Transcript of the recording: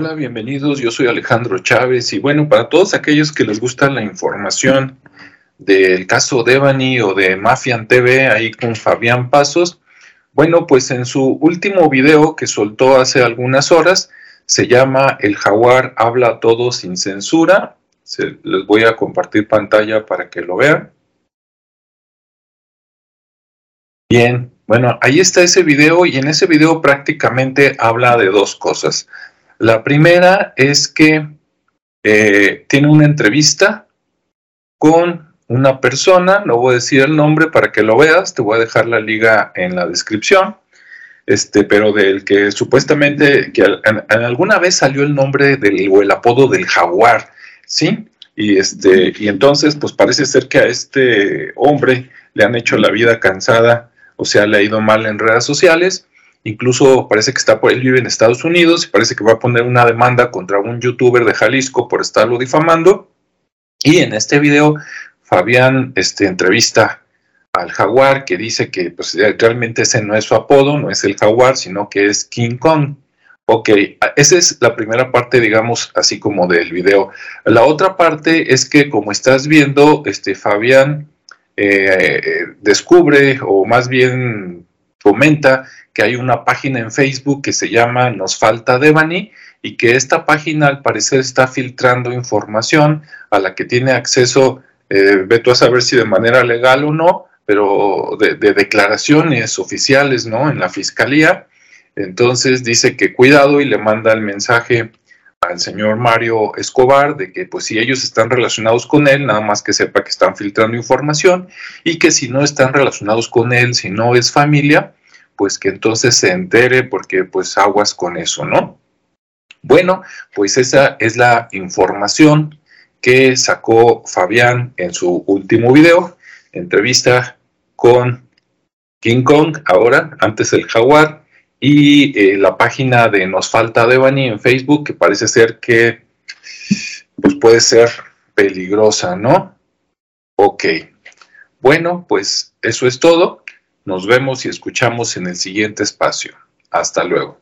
Hola, bienvenidos. Yo soy Alejandro Chávez y bueno, para todos aquellos que les gusta la información del caso Devani o de Mafian TV ahí con Fabián Pasos, bueno, pues en su último video que soltó hace algunas horas, se llama El jaguar habla todo sin censura. les voy a compartir pantalla para que lo vean. Bien, bueno, ahí está ese video y en ese video prácticamente habla de dos cosas. La primera es que eh, tiene una entrevista con una persona, no voy a decir el nombre para que lo veas, te voy a dejar la liga en la descripción, este, pero del que supuestamente, que alguna vez salió el nombre del, o el apodo del jaguar, ¿sí? Y, este, y entonces, pues parece ser que a este hombre le han hecho la vida cansada, o sea, le ha ido mal en redes sociales, Incluso parece que está por él vive en Estados Unidos y parece que va a poner una demanda contra un youtuber de Jalisco por estarlo difamando. Y en este video, Fabián este, entrevista al jaguar que dice que pues, realmente ese no es su apodo, no es el jaguar, sino que es King Kong. Ok, esa es la primera parte, digamos, así como del video. La otra parte es que, como estás viendo, este Fabián eh, descubre, o más bien comenta, que hay una página en Facebook que se llama Nos Falta Devani y que esta página al parecer está filtrando información a la que tiene acceso, eh, a saber si de manera legal o no, pero de, declaraciones oficiales, ¿no? En la fiscalía. Entonces dice que cuidado y le manda el mensaje al señor Mario Escobar de que pues si ellos están relacionados con él, nada más que sepa que están filtrando información y que si no están relacionados con él, si no es familia, pues que entonces se entere porque pues aguas con eso, ¿no? Bueno, pues esa es la información que sacó Fabián en su último video, entrevista con King Kong, ahora, antes el jaguar, y eh, la página de Nos Falta Devani en Facebook, que parece ser que pues puede ser peligrosa, ¿no? Ok. Bueno, pues eso es todo. Nos vemos y escuchamos en el siguiente espacio. Hasta luego.